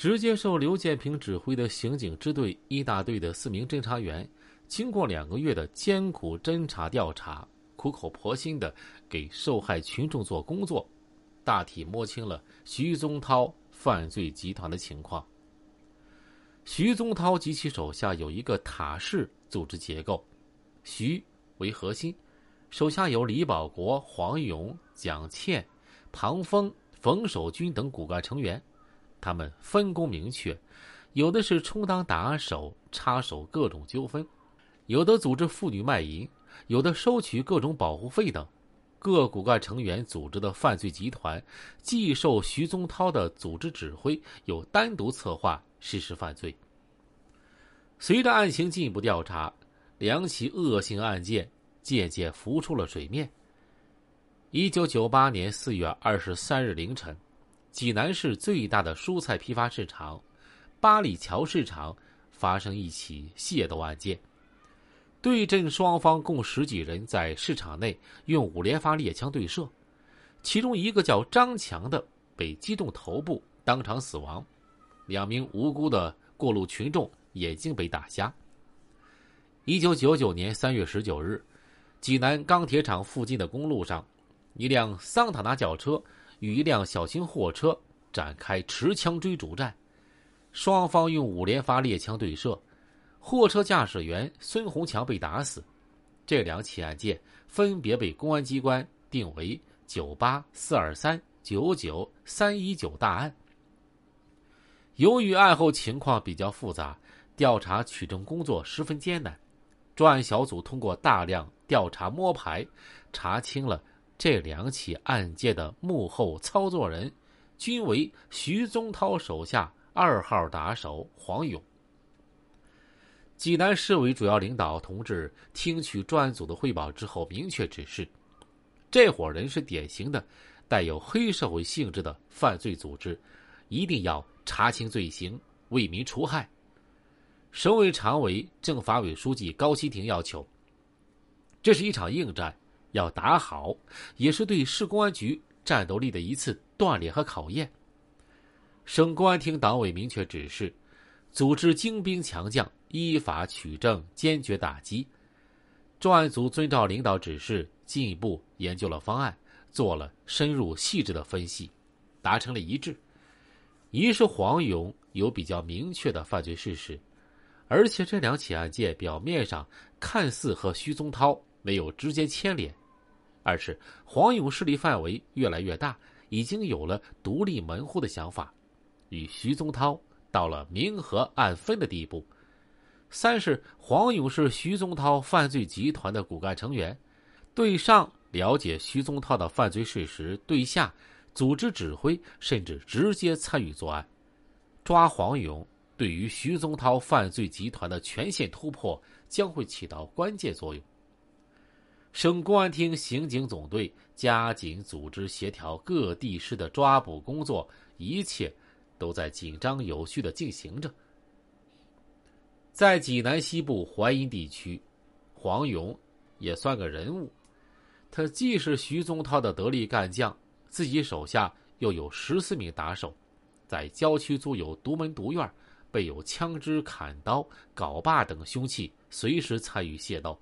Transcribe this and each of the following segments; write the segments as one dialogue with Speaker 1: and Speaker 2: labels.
Speaker 1: 直接受刘建平指挥的刑警支队一大队的四名侦查员，经过两个月的艰苦侦查调查，苦口婆心的给受害群众做工作，大体摸清了徐宗涛犯罪集团的情况。徐宗涛及其手下有一个塔式组织结构，徐为核心，手下有李保国、黄勇、蒋倩、庞峰、冯守军等骨干成员。他们分工明确，有的是充当打手，插手各种纠纷；有的组织妇女卖淫，有的收取各种保护费等。各骨干成员组织的犯罪集团，既受徐宗涛的组织指挥，又单独策划实施犯罪。随着案情进一步调查，两起恶性案件渐渐浮出了水面。一九九八年四月二十三日凌晨。济南市最大的蔬菜批发市场——八里桥市场发生一起械斗案件。对阵双方共十几人在市场内用五连发猎枪对射，其中一个叫张强的被击中头部，当场死亡；两名无辜的过路群众眼睛被打瞎。一九九九年三月十九日，济南钢铁厂附近的公路上，一辆桑塔纳轿车。与一辆小型货车展开持枪追逐战，双方用五连发猎枪对射，货车驾驶员孙红强被打死。这两起案件分别被公安机关定为“九八四二三九九三一九”大案。由于案后情况比较复杂，调查取证工作十分艰难，专案小组通过大量调查摸排，查清了。这两起案件的幕后操作人，均为徐宗涛手下二号打手黄勇。济南市委主要领导同志听取专案组的汇报之后，明确指示：这伙人是典型的带有黑社会性质的犯罪组织，一定要查清罪行，为民除害。省委常委、政法委书记高希廷要求：这是一场硬战。要打好，也是对市公安局战斗力的一次锻炼和考验。省公安厅党委明确指示，组织精兵强将，依法取证，坚决打击。专案组遵照领导指示，进一步研究了方案，做了深入细致的分析，达成了一致：一是黄勇有比较明确的犯罪事实，而且这两起案件表面上看似和徐宗涛没有直接牵连。二是黄勇势力范围越来越大，已经有了独立门户的想法，与徐宗涛到了明和暗分的地步。三是黄勇是徐宗涛犯罪集团的骨干成员，对上了解徐宗涛的犯罪事实，对下组织指挥，甚至直接参与作案。抓黄勇对于徐宗涛犯罪集团的全线突破将会起到关键作用。省公安厅刑警总队加紧组织协调各地市的抓捕工作，一切都在紧张有序的进行着。在济南西部淮阴地区，黄勇也算个人物，他既是徐宗涛的得力干将，自己手下又有十四名打手，在郊区租有独门独院，备有枪支、砍刀、镐把等凶器，随时参与械斗。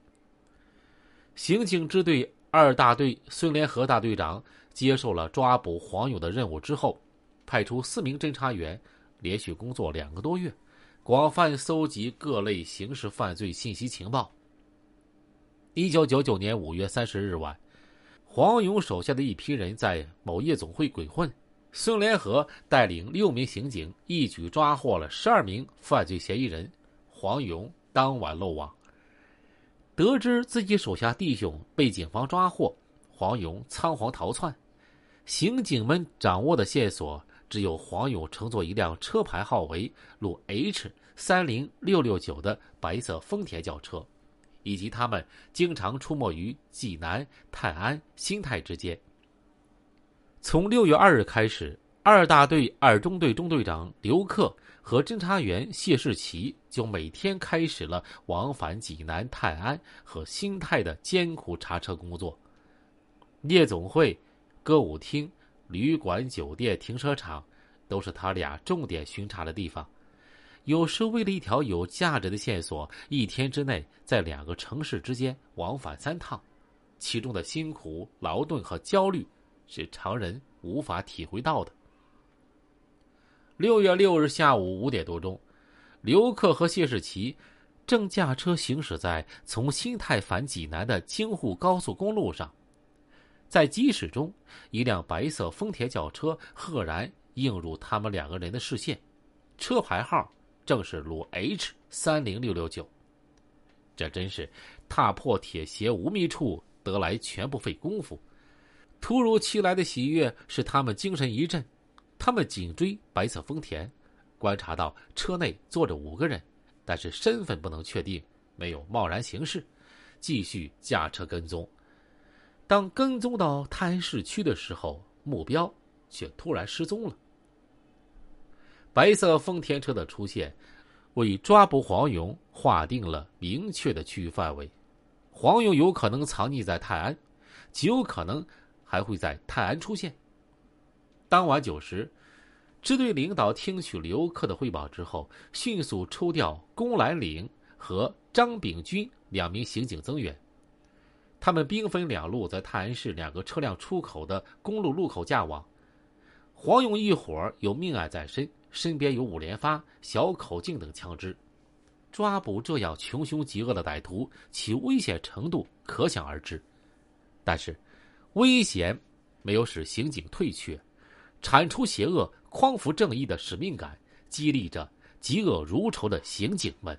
Speaker 1: 刑警支队二大队孙连和大队长接受了抓捕黄勇的任务之后，派出四名侦查员，连续工作两个多月，广泛搜集各类刑事犯罪信息情报。一九九九年五月三十日晚，黄勇手下的一批人在某夜总会鬼混，孙连和带领六名刑警一举抓获了十二名犯罪嫌疑人，黄勇当晚落网。得知自己手下弟兄被警方抓获，黄勇仓皇逃窜。刑警们掌握的线索只有黄勇乘坐一辆车牌号为鲁 H 三零六六九的白色丰田轿车，以及他们经常出没于济南、泰安、新泰之间。从六月二日开始，二大队二中队中队长刘克。和侦查员谢世奇就每天开始了往返济南、泰安和新泰的艰苦查车工作。夜总会、歌舞厅、旅馆、酒店、停车场，都是他俩重点巡查的地方。有时为了一条有价值的线索，一天之内在两个城市之间往返三趟，其中的辛苦、劳顿和焦虑是常人无法体会到的。六月六日下午五点多钟，刘克和谢世奇正驾车行驶在从新泰返济南的京沪高速公路上，在疾驶中，一辆白色丰田轿车赫然映入他们两个人的视线，车牌号。正是鲁 H 三零六六九，这真是踏破铁鞋无觅处，得来全不费工夫。突如其来的喜悦使他们精神一振，他们紧追白色丰田，观察到车内坐着五个人，但是身份不能确定，没有贸然行事，继续驾车跟踪。当跟踪到泰安市区的时候，目标却突然失踪了。白色丰田车的出现，为抓捕黄勇划定了明确的区域范围。黄勇有可能藏匿在泰安，极有可能还会在泰安出现。当晚九时，支队领导听取刘克的汇报之后，迅速抽调龚兰岭和张炳军两名刑警增援。他们兵分两路，在泰安市两个车辆出口的公路路口架网。黄勇一伙有命案在身。身边有五连发、小口径等枪支，抓捕这样穷凶极恶的歹徒，其危险程度可想而知。但是，危险没有使刑警退却，铲除邪恶、匡扶正义的使命感激励着嫉恶如仇的刑警们。